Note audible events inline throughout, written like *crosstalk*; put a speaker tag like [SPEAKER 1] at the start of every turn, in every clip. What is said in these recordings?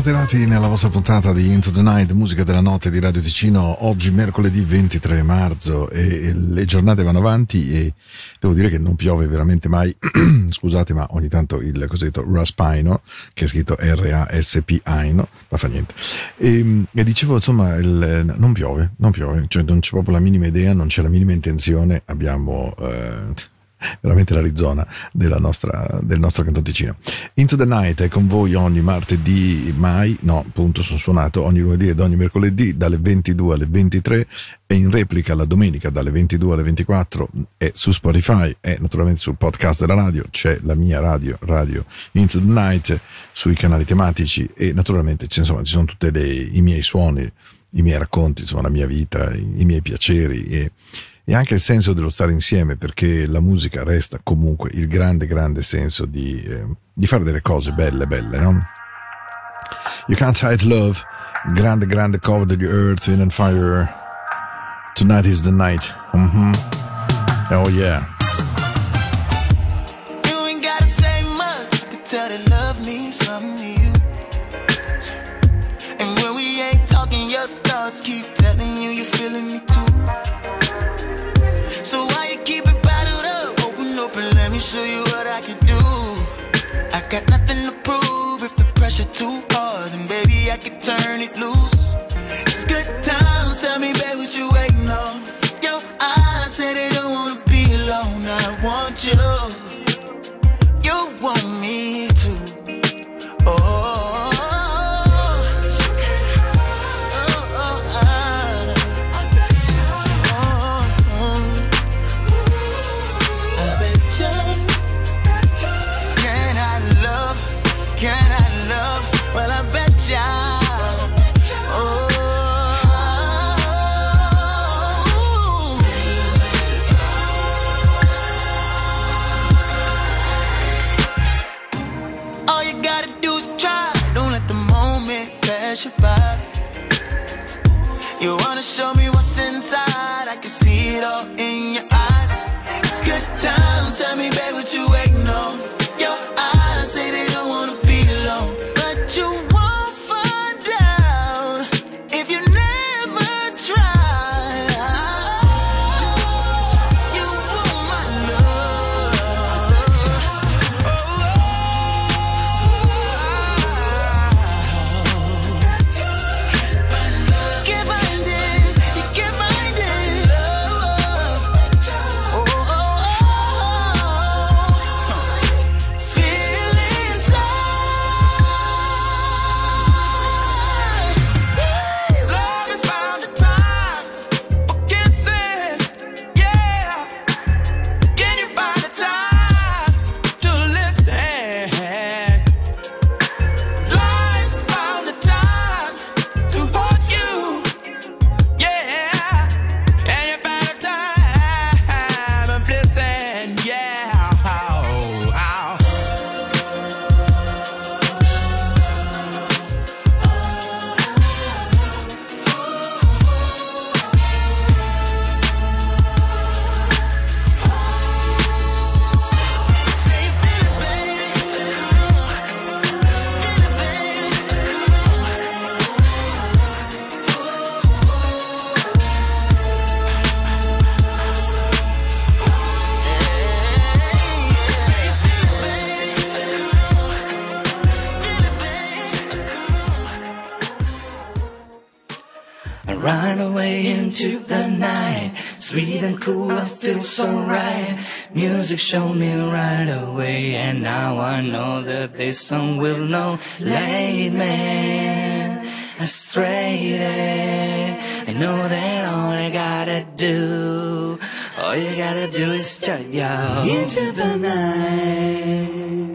[SPEAKER 1] Ben atterrati nella vostra puntata di Into the Night, musica della notte di Radio Ticino, oggi mercoledì 23 marzo e le giornate vanno avanti e devo dire che non piove veramente mai, *clears throat* scusate ma ogni tanto il cosiddetto Raspino, che è scritto R-A-S-P-Aino, ma fa niente. E, e dicevo insomma, il, non piove, non piove, cioè non c'è proprio la minima idea, non c'è la minima intenzione, abbiamo... Eh, *laughs* veramente l'Arizona nostra, del nostro cantoncino. Into the Night è con voi ogni martedì, mai, no, appunto sono suonato ogni lunedì ed ogni mercoledì dalle 22 alle 23 e in replica la domenica dalle 22 alle 24 è su Spotify e naturalmente sul podcast della radio, c'è la mia radio, radio Into the Night, sui canali tematici e naturalmente insomma, ci sono tutti i miei suoni, i miei racconti, insomma la mia vita, i, i miei piaceri e e anche il senso dello stare insieme, perché la musica resta comunque il grande, grande senso di, eh, di fare delle cose belle, belle, no? You Can't Hide Love, grande, grande cover degli Earth, Wind and Fire. Tonight is the night. Mm-hmm. Oh yeah. You ain't gotta say much, I tell that love means something to. And when we ain't talking, your thoughts keep pressure too hard, then baby I can turn it loose. It's good times. Tell me, baby, what you waiting on? Yo, I said they don't wanna be alone. I want you. You want me to. You
[SPEAKER 2] showed me right away, and now I know that this song will know. Lead me astray. I know that all I gotta do, all you gotta do is start yo into the night.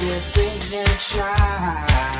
[SPEAKER 3] dancing and shy.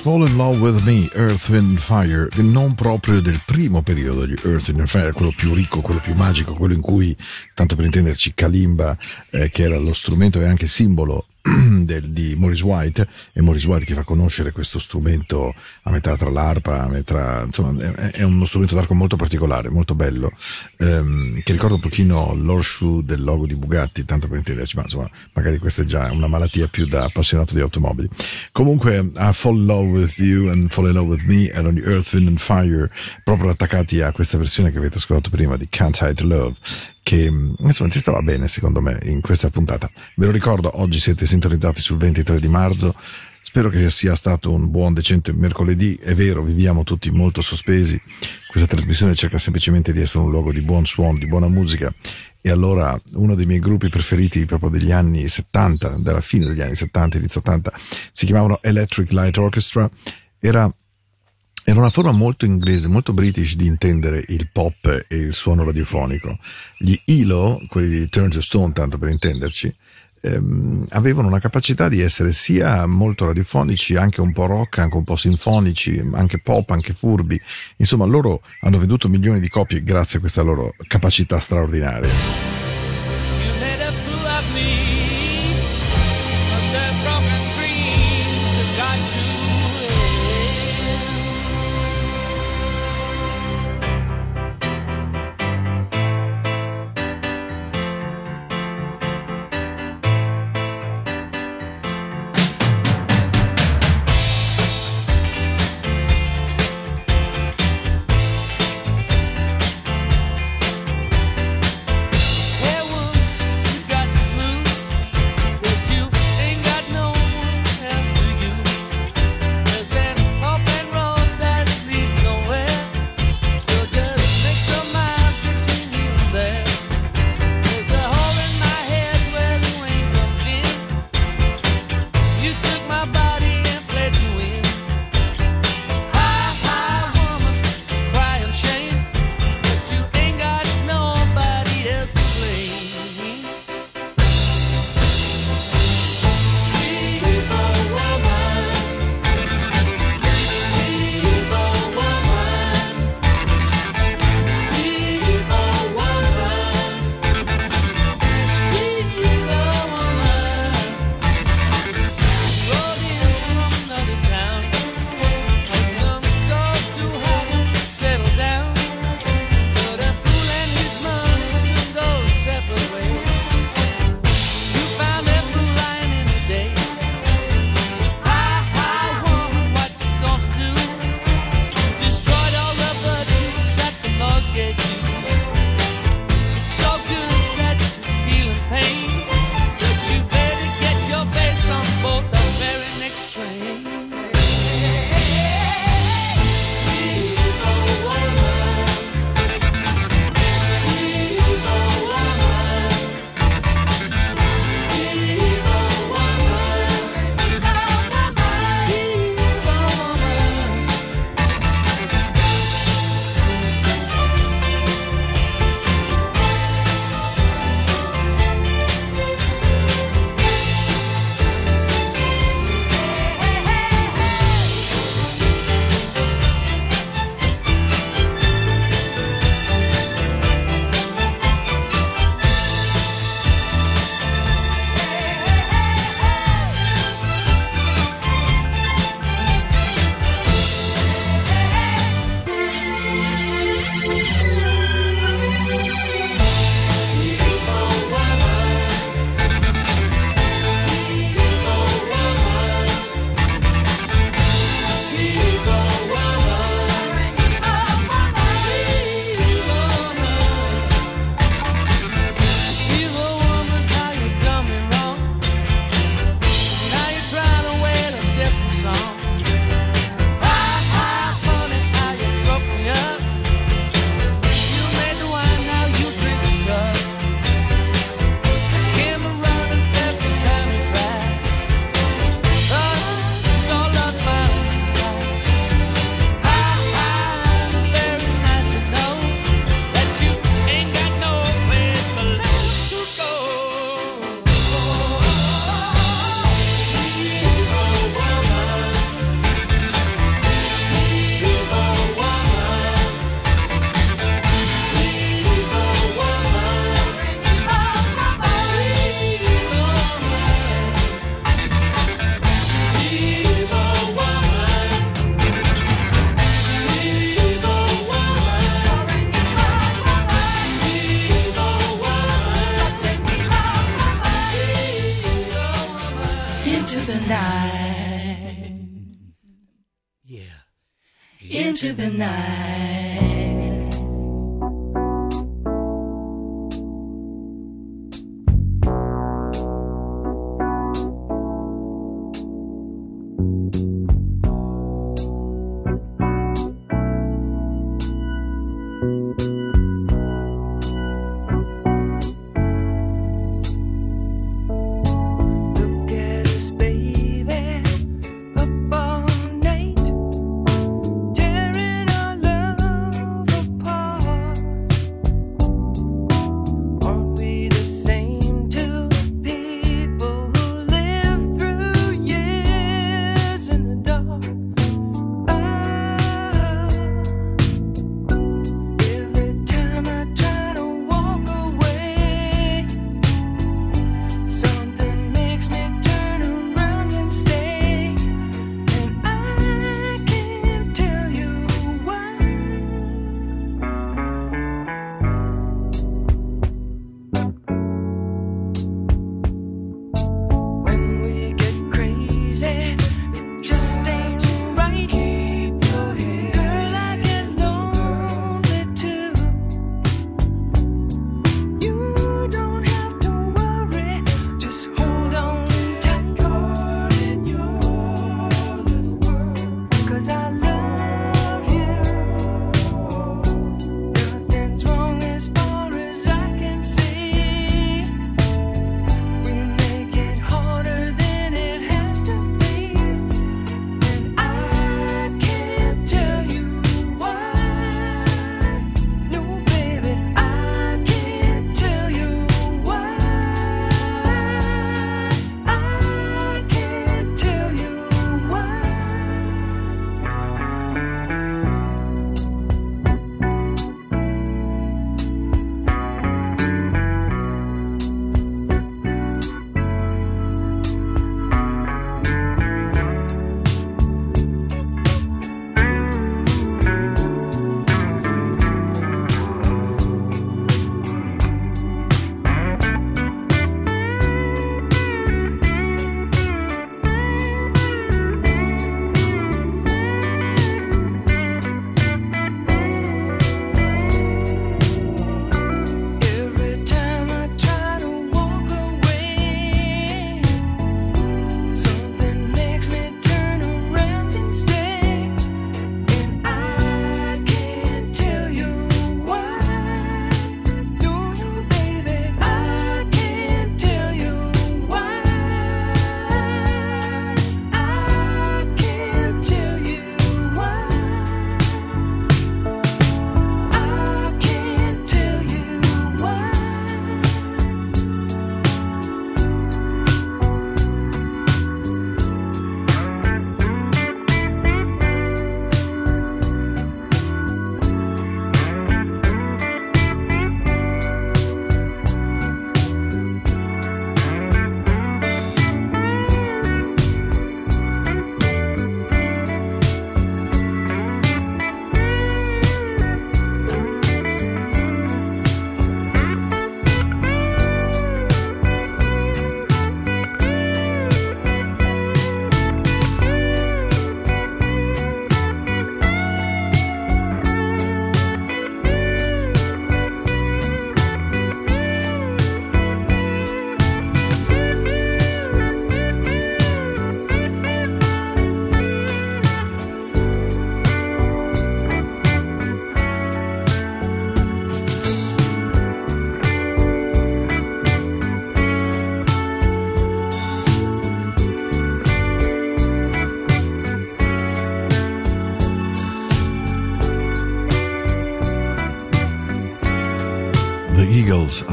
[SPEAKER 3] Fall in Love with Me, Earth, Wind Fire, non proprio del primo periodo di Earth, Wind Fire, quello più ricco, quello più magico, quello in cui, tanto per intenderci, Kalimba, eh, che era lo strumento e anche simbolo *clears throat* del, di Maurice White e Maurice White che fa conoscere questo strumento a metà tra l'arpa, a metà, insomma è, è uno strumento d'arco molto particolare, molto bello, ehm, che ricorda un pochino l'horseshoe del logo di Bugatti, tanto per intenderci, ma insomma magari questa è già una malattia più da appassionato di automobili. Comunque I Fall in Love with You and Fall in Love with Me erano di Earth, Wind and Fire, proprio attaccati a questa versione che avete ascoltato prima di Can't Hide Love che insomma ci stava bene secondo me in questa puntata. Ve lo ricordo, oggi siete sintonizzati sul 23 di marzo. Spero che sia stato un buon, decente mercoledì. È vero, viviamo tutti molto sospesi. Questa trasmissione cerca semplicemente di essere un luogo di buon suono, di buona musica. E allora uno dei miei gruppi preferiti proprio degli anni 70, della fine degli anni 70, inizio 80, si chiamavano Electric Light Orchestra. Era era una forma molto inglese, molto british di intendere il pop e il suono radiofonico. Gli ELO, quelli di Turn to Stone, tanto per intenderci, ehm, avevano una capacità di essere sia molto radiofonici, anche un po' rock, anche un po' sinfonici, anche pop, anche furbi. Insomma, loro hanno venduto milioni di copie grazie a questa loro capacità straordinaria.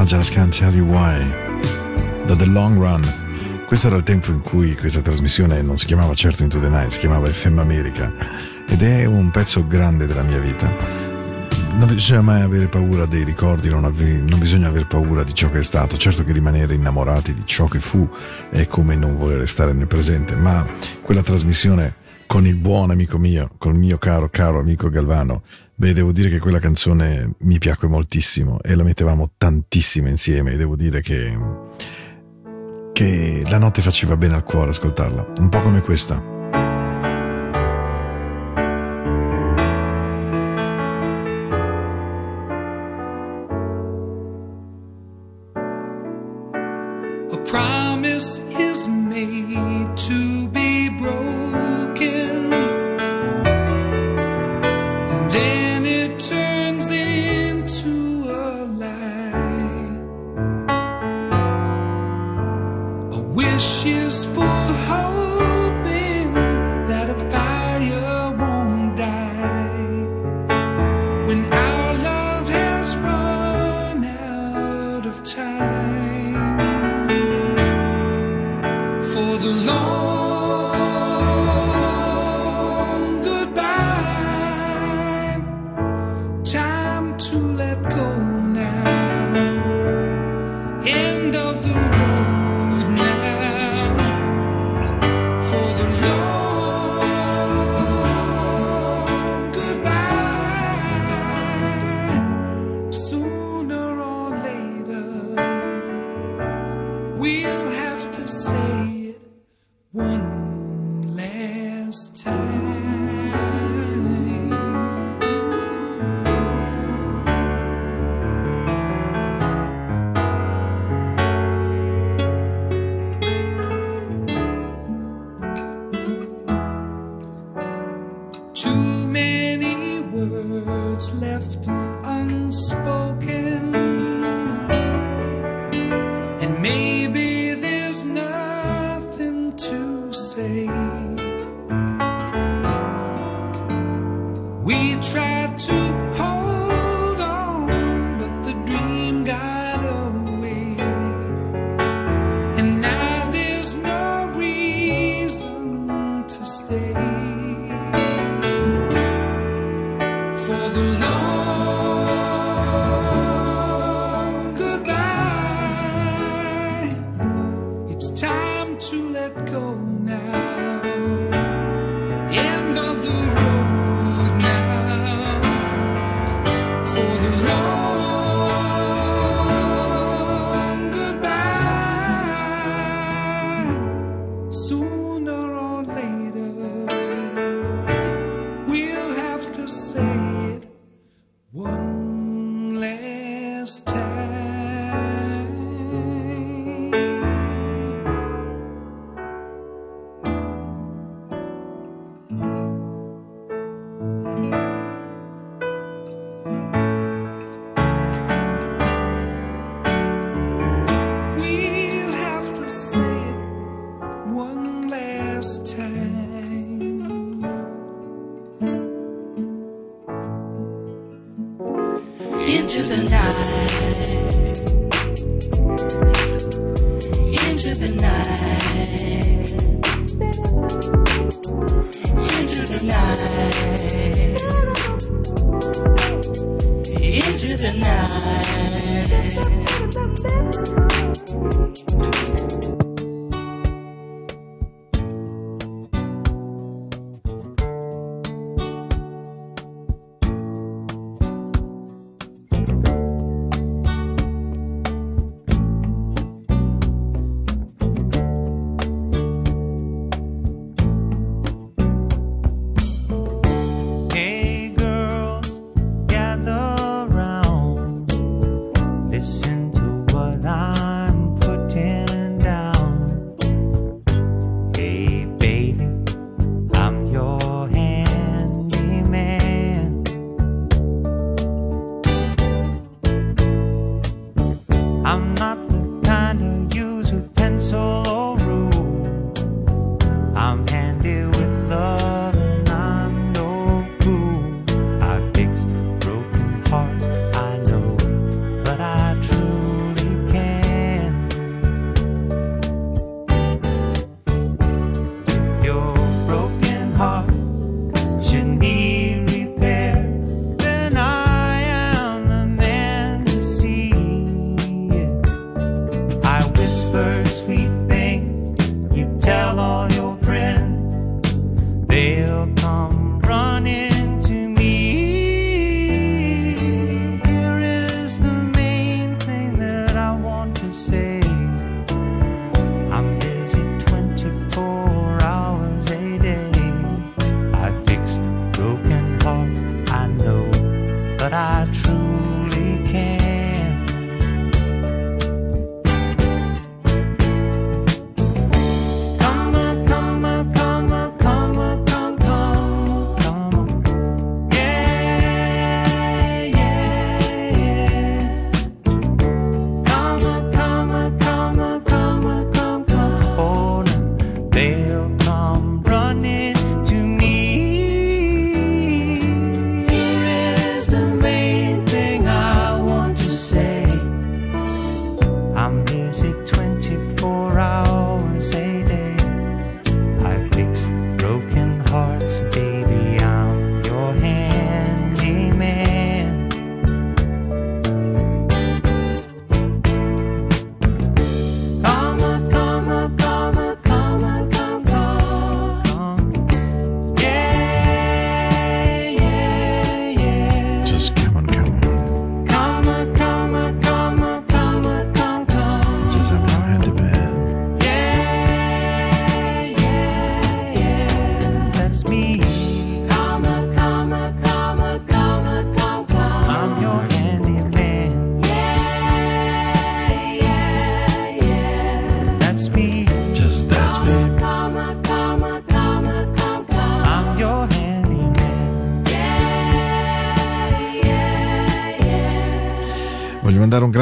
[SPEAKER 4] Just Can't Tell You Why,
[SPEAKER 3] da The Long Run. Questo era il tempo in cui questa trasmissione non si chiamava certo Into the Night, si chiamava FM America ed è un pezzo grande della mia vita. Non bisogna mai avere paura dei ricordi, non, ave- non bisogna aver paura di ciò che è stato. Certo che rimanere innamorati di ciò che fu è come non voler restare nel presente, ma quella trasmissione con il buon amico mio, col mio caro, caro amico Galvano, beh, devo dire che quella canzone mi piacque moltissimo e la mettevamo tantissimo insieme e devo dire che, che la notte faceva bene al cuore ascoltarla, un po' come questa.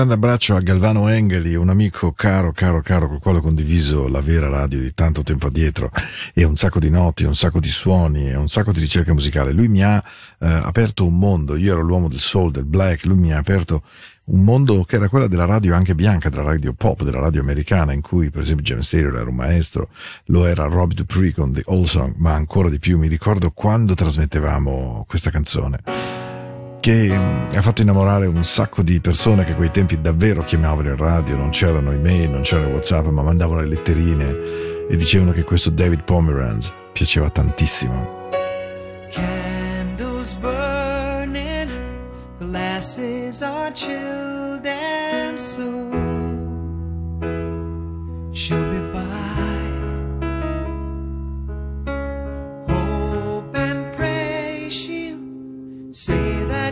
[SPEAKER 3] Grande abbraccio a Galvano Engeli, un amico caro, caro, caro, col quale ho condiviso la vera radio di tanto tempo addietro. E un sacco di noti, un sacco di suoni e un sacco di ricerca musicale. Lui mi ha eh, aperto un mondo, io ero l'uomo del soul, del black, lui mi ha aperto un mondo che era quella della radio anche bianca, della radio pop, della radio americana, in cui per esempio James Taylor era un maestro, lo era Rob Dupree con The Old Song, ma ancora di più mi ricordo quando trasmettevamo questa canzone che mm, ha fatto innamorare un sacco di persone che a quei tempi davvero chiamavano in radio, non c'erano email, non c'era Whatsapp, ma mandavano le letterine e dicevano che questo David Pomeranz piaceva tantissimo.
[SPEAKER 5] Candles burning, glasses are chilled, and soon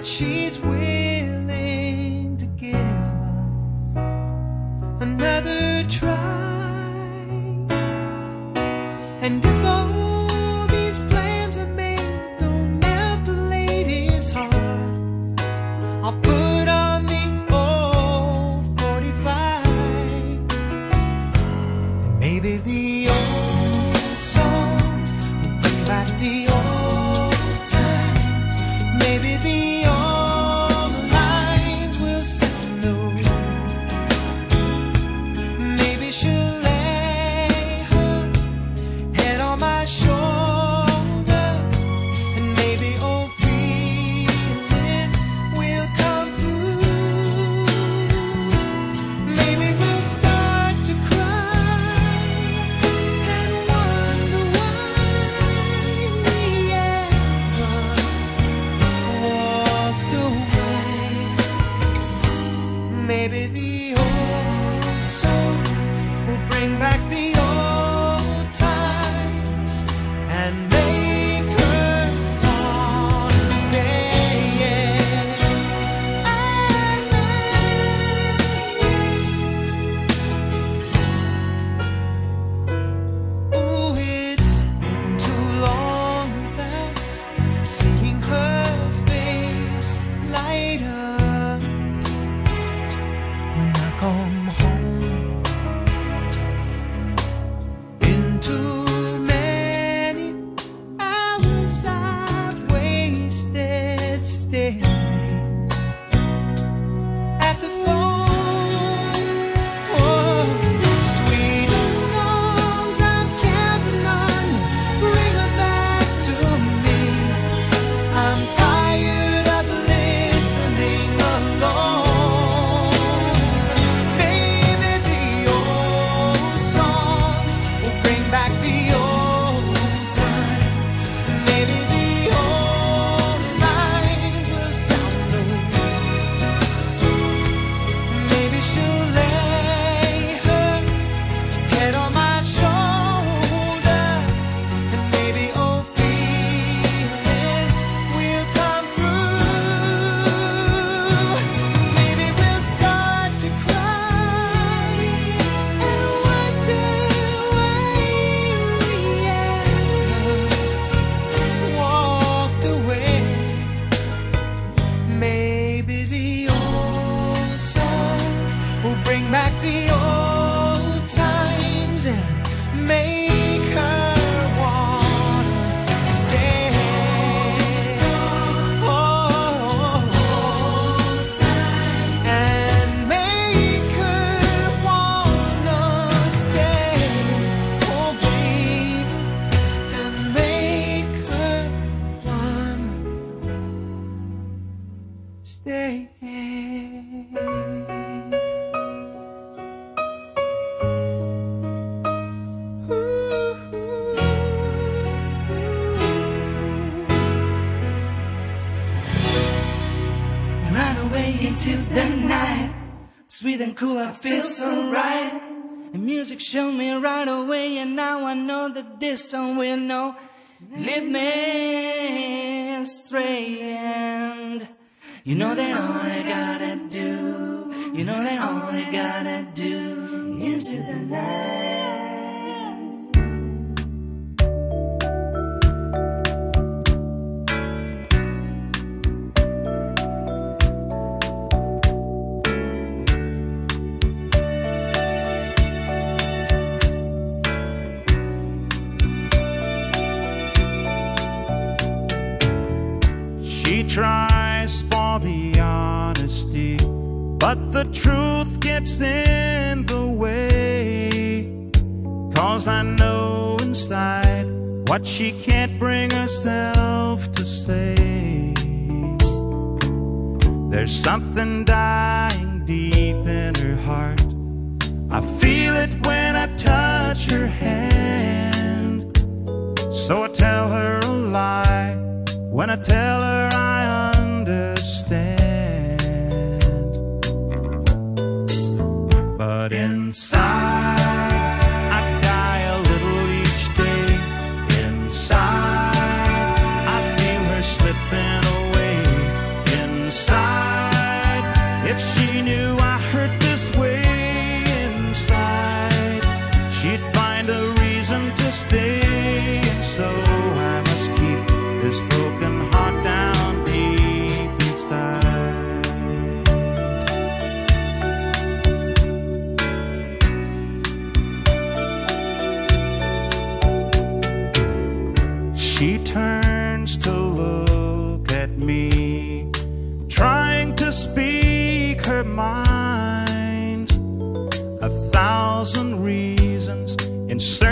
[SPEAKER 5] she's willing
[SPEAKER 2] right away, and now I know that this song will know. Lead me astray, and you know that all I gotta do, you know that all I gotta do into the night.
[SPEAKER 6] But the truth gets in the way. Cause I know inside what she can't bring herself to say. There's something dying deep in her heart. I feel it when I touch her hand. So I tell her a lie when I tell her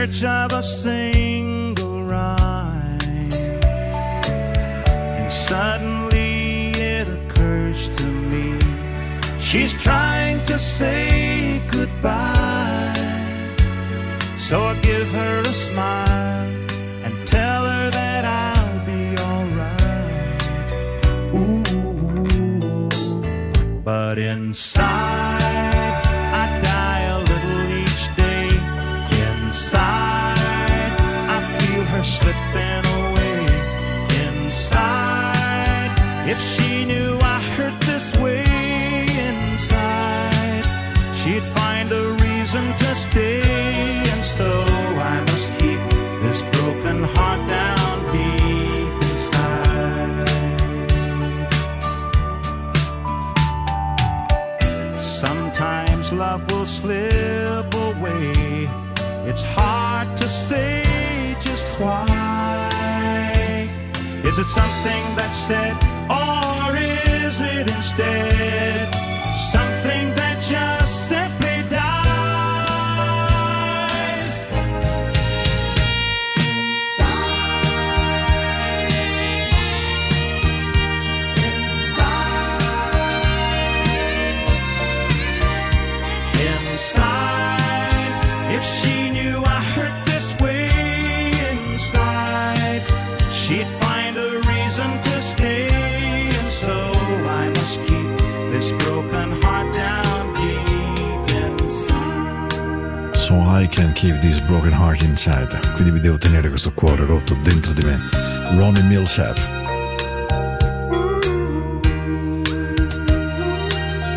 [SPEAKER 6] search of a single rhyme. And suddenly it occurs to me she's trying to say goodbye. So I give her a smile and tell her that I'll be alright. Ooh, but inside, if she knew I hurt this way inside, she'd find a reason to stay. And so I must keep this broken heart down deep inside. Sometimes love will slip away. It's hard to say just why. Is it something that's said, or is it instead? Something
[SPEAKER 3] can keep this broken heart inside. Quindi mi devo tenere questo cuore rotto dentro di me. Ronnie Millsap.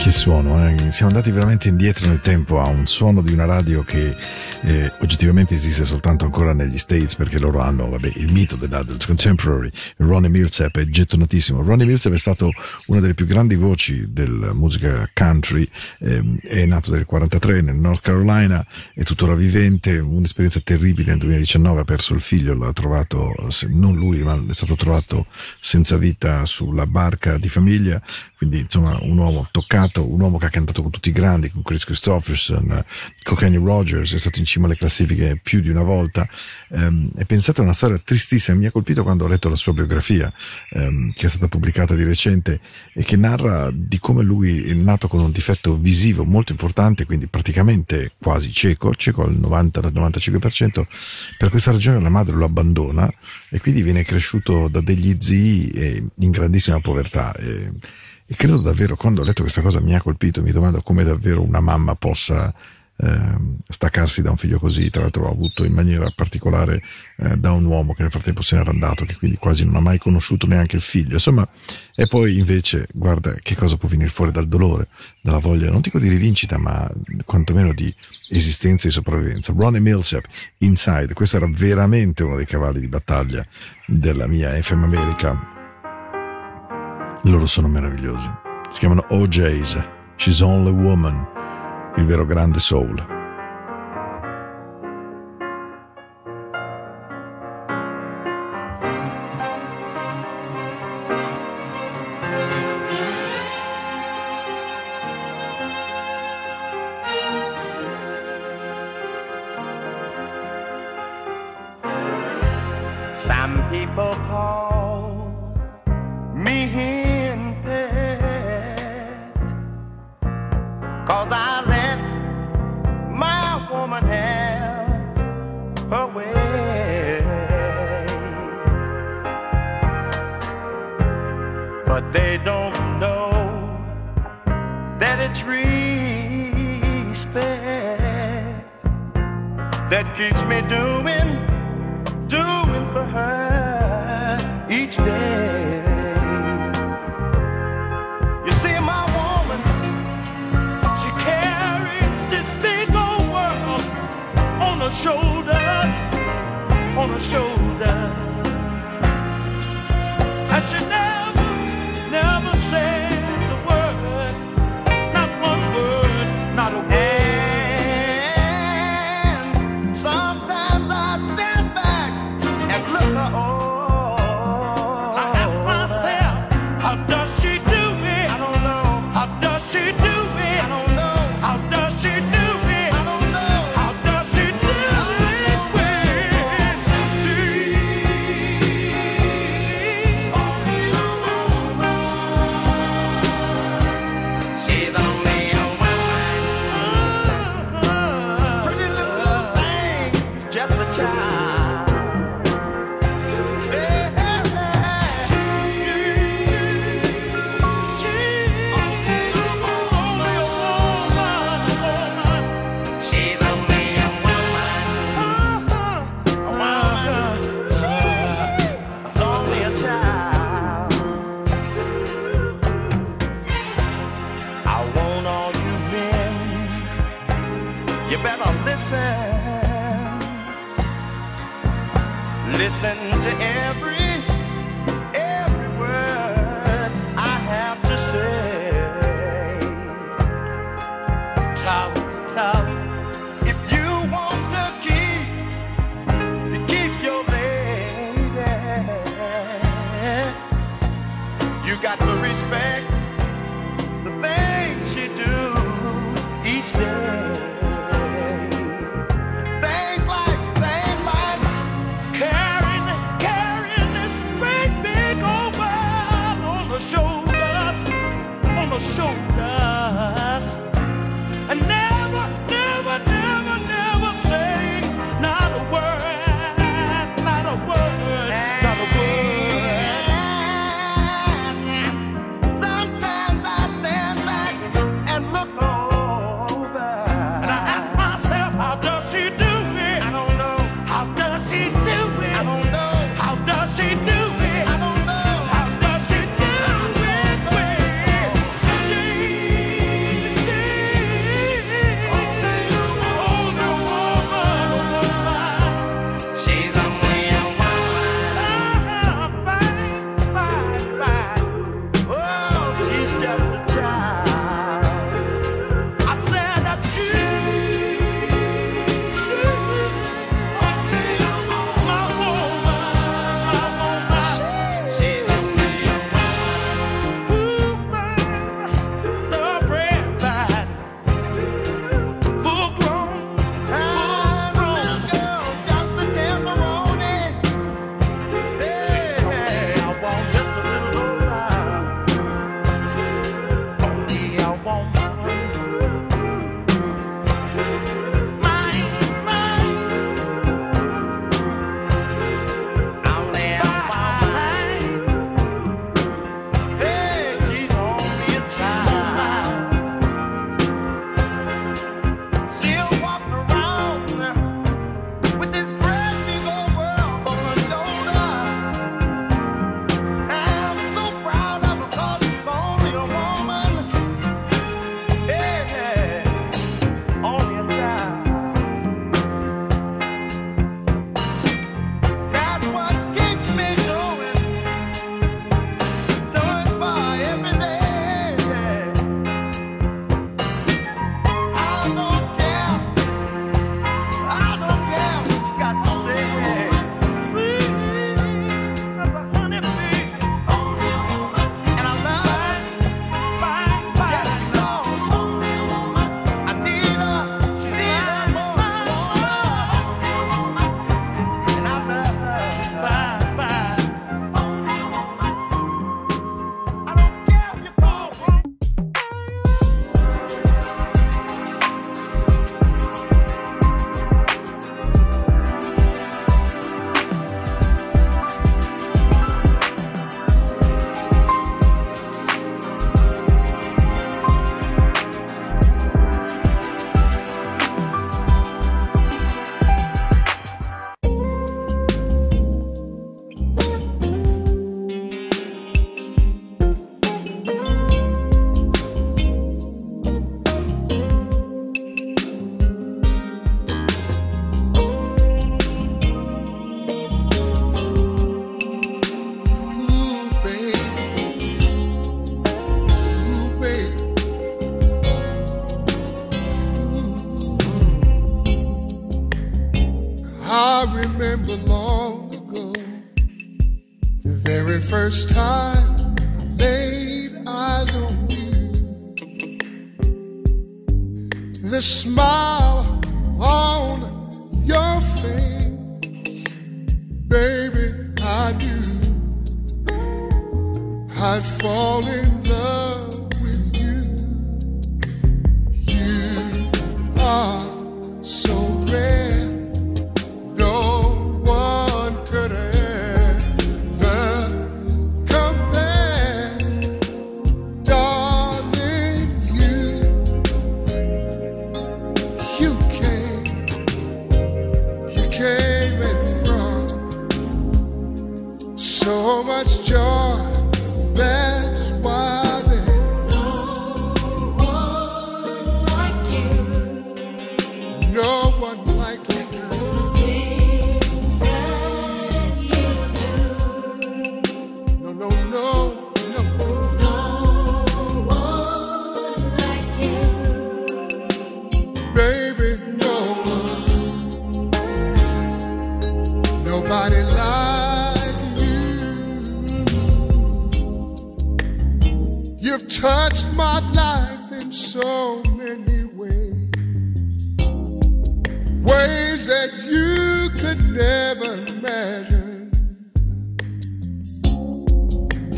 [SPEAKER 3] Che suono, eh? siamo andati veramente indietro nel tempo a un suono di una radio che eh, oggettivamente esiste soltanto ancora negli States perché loro hanno vabbè, il mito della, del contemporary. Ronnie Millsap è gettonatissimo. Ronnie Millsap è stato una delle più grandi voci della musica country, ehm, è nato nel 43 nel North Carolina, è tuttora vivente, un'esperienza terribile nel 2019, ha perso il figlio, l'ha trovato, non lui, ma è stato trovato senza vita sulla barca di famiglia, quindi insomma un uomo toccato, un uomo che ha cantato con tutti i grandi, con Chris Christopherson, con Kenny Rogers, è stato in cima alle classifiche più di una volta. Ehm, e pensate a una storia tristissima, mi ha colpito quando ho letto la sua biografia, ehm, che è stata pubblicata di recente e che narra di come lui è nato con un difetto visivo molto importante, quindi praticamente quasi cieco, cieco al 90-95%, per questa ragione la madre lo abbandona e quindi viene cresciuto da degli zii eh, in grandissima povertà. E credo davvero, quando ho letto questa cosa mi ha colpito, mi domando come davvero una mamma possa ehm, staccarsi da un figlio così, tra l'altro avuto in maniera particolare eh, da un uomo che nel frattempo se n'era andato, che quindi quasi non ha mai conosciuto neanche il figlio, insomma, e poi invece guarda che cosa può venire fuori dal dolore, dalla voglia, non dico di rivincita, ma quantomeno di esistenza e sopravvivenza. Ronnie Millsap, Inside, questo era veramente uno dei cavalli di battaglia della mia FM America. Loro sono meravigliosi. Si chiamano OJs, She's Only Woman, il vero grande soul. Some people call me here.
[SPEAKER 7] they don't know that it's respect that keeps me doing, doing for her each day. You see, my woman, she carries this big old world on her shoulders, on her shoulders. You better listen. Listen to every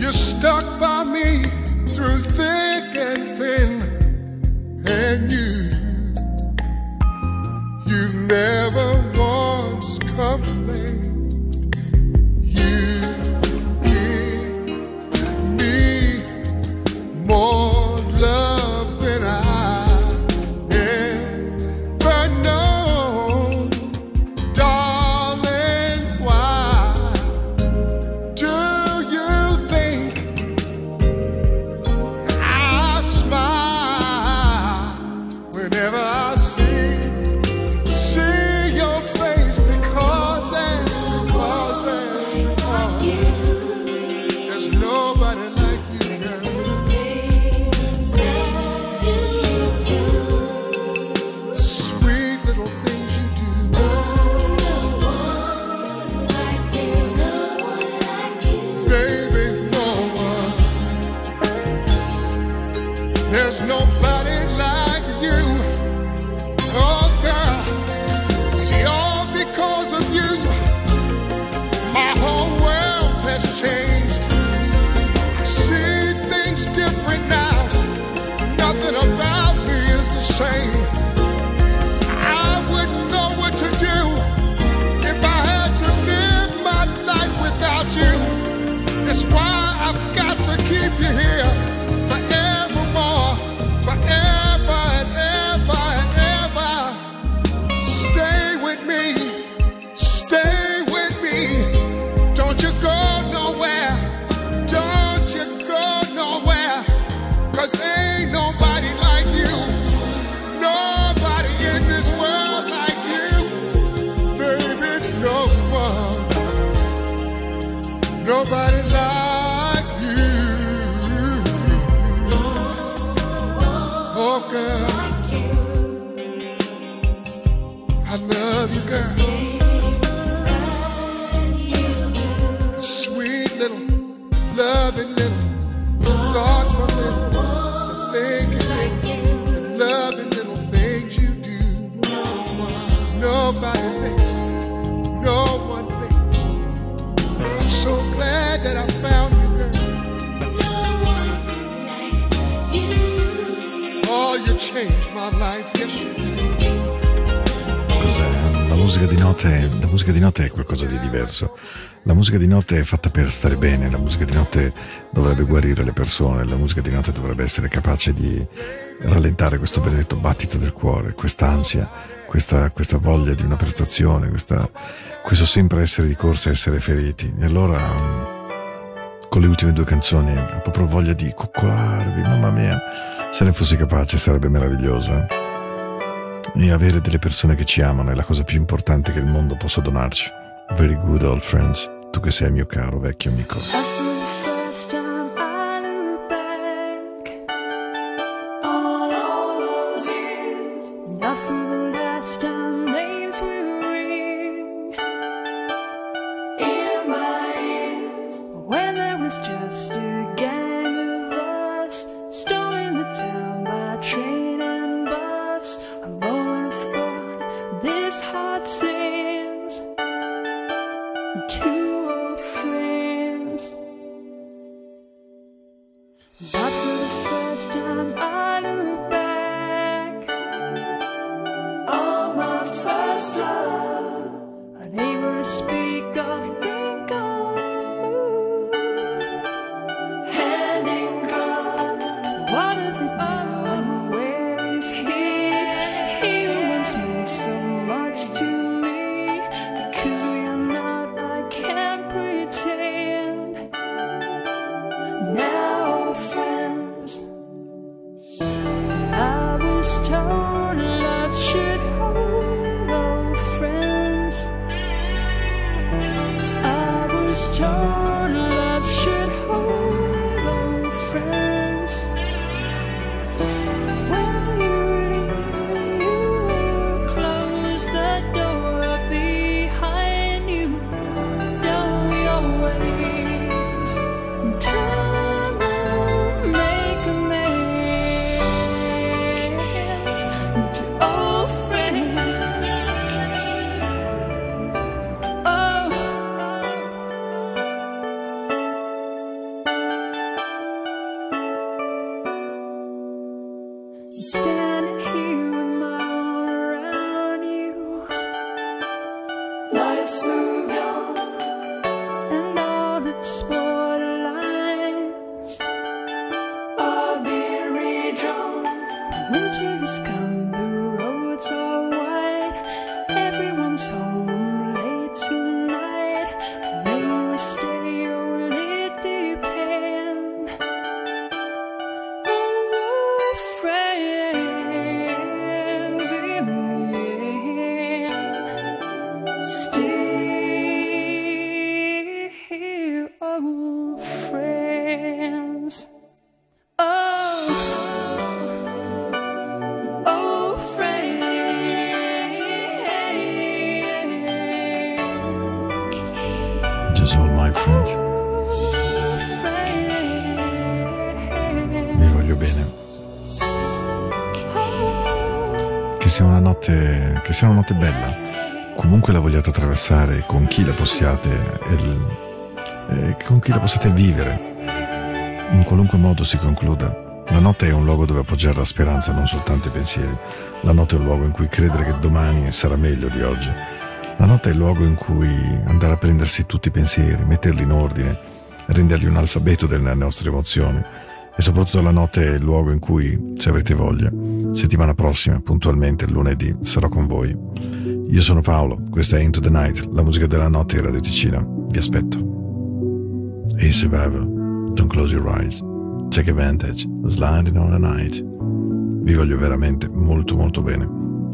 [SPEAKER 7] You
[SPEAKER 8] stuck by me through thick and thin, and you, you never.
[SPEAKER 3] Cos'è? La musica, di notte, la musica di notte è qualcosa di diverso. La musica di notte è fatta per stare bene, la musica di notte dovrebbe guarire le persone, la musica di notte dovrebbe essere capace di rallentare questo benedetto battito del cuore, questa ansia, questa voglia di una prestazione, questa, questo sempre essere di corsa e essere feriti. E allora mm, con le ultime due canzoni ho proprio voglia di coccolarvi, mamma mia. Se ne fossi capace sarebbe meraviglioso. Eh? E avere delle persone che ci amano è la cosa più importante che il mondo possa donarci. Very good old friends, tu che sei mio caro vecchio amico.
[SPEAKER 4] But
[SPEAKER 3] che sia una notte bella. Comunque la vogliate attraversare, con chi la possiate, e il- e con chi la possiate vivere. In qualunque modo si concluda. La notte è un luogo dove appoggiare la speranza, non soltanto i pensieri. La notte è un luogo in cui credere che domani sarà meglio di oggi. La notte è il luogo in cui andare a prendersi tutti i pensieri, metterli in ordine, rendergli un alfabeto delle nostre emozioni. E soprattutto la notte è il luogo in cui, se avrete voglia, settimana prossima, puntualmente lunedì, sarò con voi. Io sono Paolo, questa è Into the Night, la musica della notte in Radio Ticino. Vi aspetto. Hey survivor, don't close your eyes. Take advantage, sliding on the night. Vi voglio veramente molto molto bene.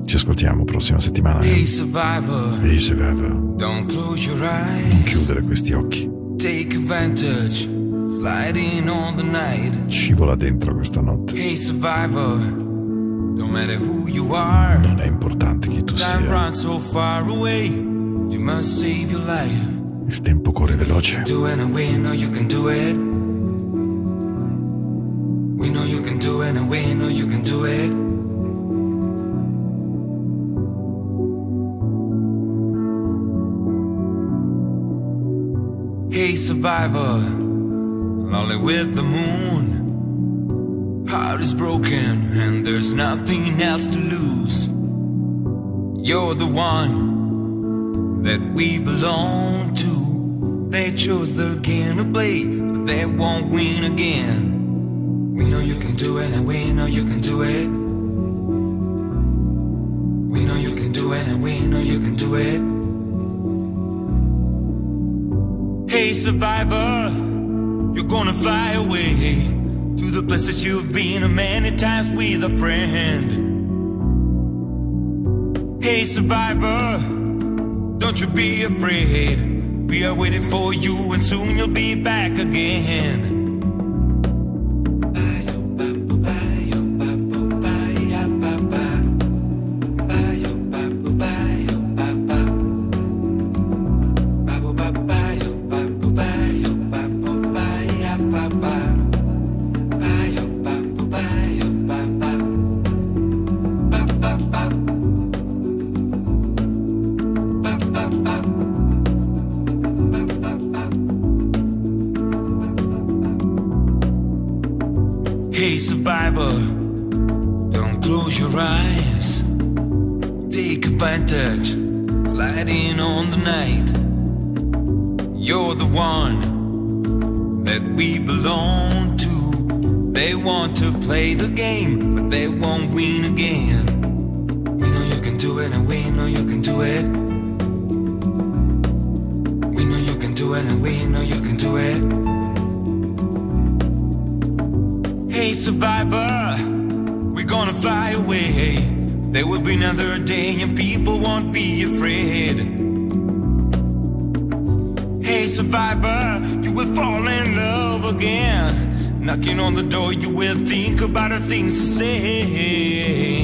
[SPEAKER 3] Ci ascoltiamo prossima settimana.
[SPEAKER 9] Hey
[SPEAKER 3] eh.
[SPEAKER 9] survivor,
[SPEAKER 3] Hey survivor,
[SPEAKER 9] don't close your
[SPEAKER 3] non
[SPEAKER 9] eyes.
[SPEAKER 3] chiudere questi occhi.
[SPEAKER 9] Take advantage, sliding on the night.
[SPEAKER 3] Scivola dentro questa notte.
[SPEAKER 9] Hey survivor, no matter who you are,
[SPEAKER 3] Non è importante chi tu sia.
[SPEAKER 9] runs so far away. You must save your life.
[SPEAKER 3] Il tempo corre veloce.
[SPEAKER 9] Do it and we know you can do it. We know you can do it and we know you can do it. Hey survivor, lonely with the moon. Heart is broken and there's nothing else to lose. You're the one that we belong to. They chose the game to play, but they won't win again. We know you can do it, and we know you can do it. We know you can do it, and we know you can do it. Hey, survivor, you're gonna fly away to the places you've been a many times with a friend. Hey, survivor, don't you be afraid. We are waiting for you, and soon you'll be back again. people won't be afraid. Hey, survivor, you will fall in love again. Knocking on the door, you will think about the things to say.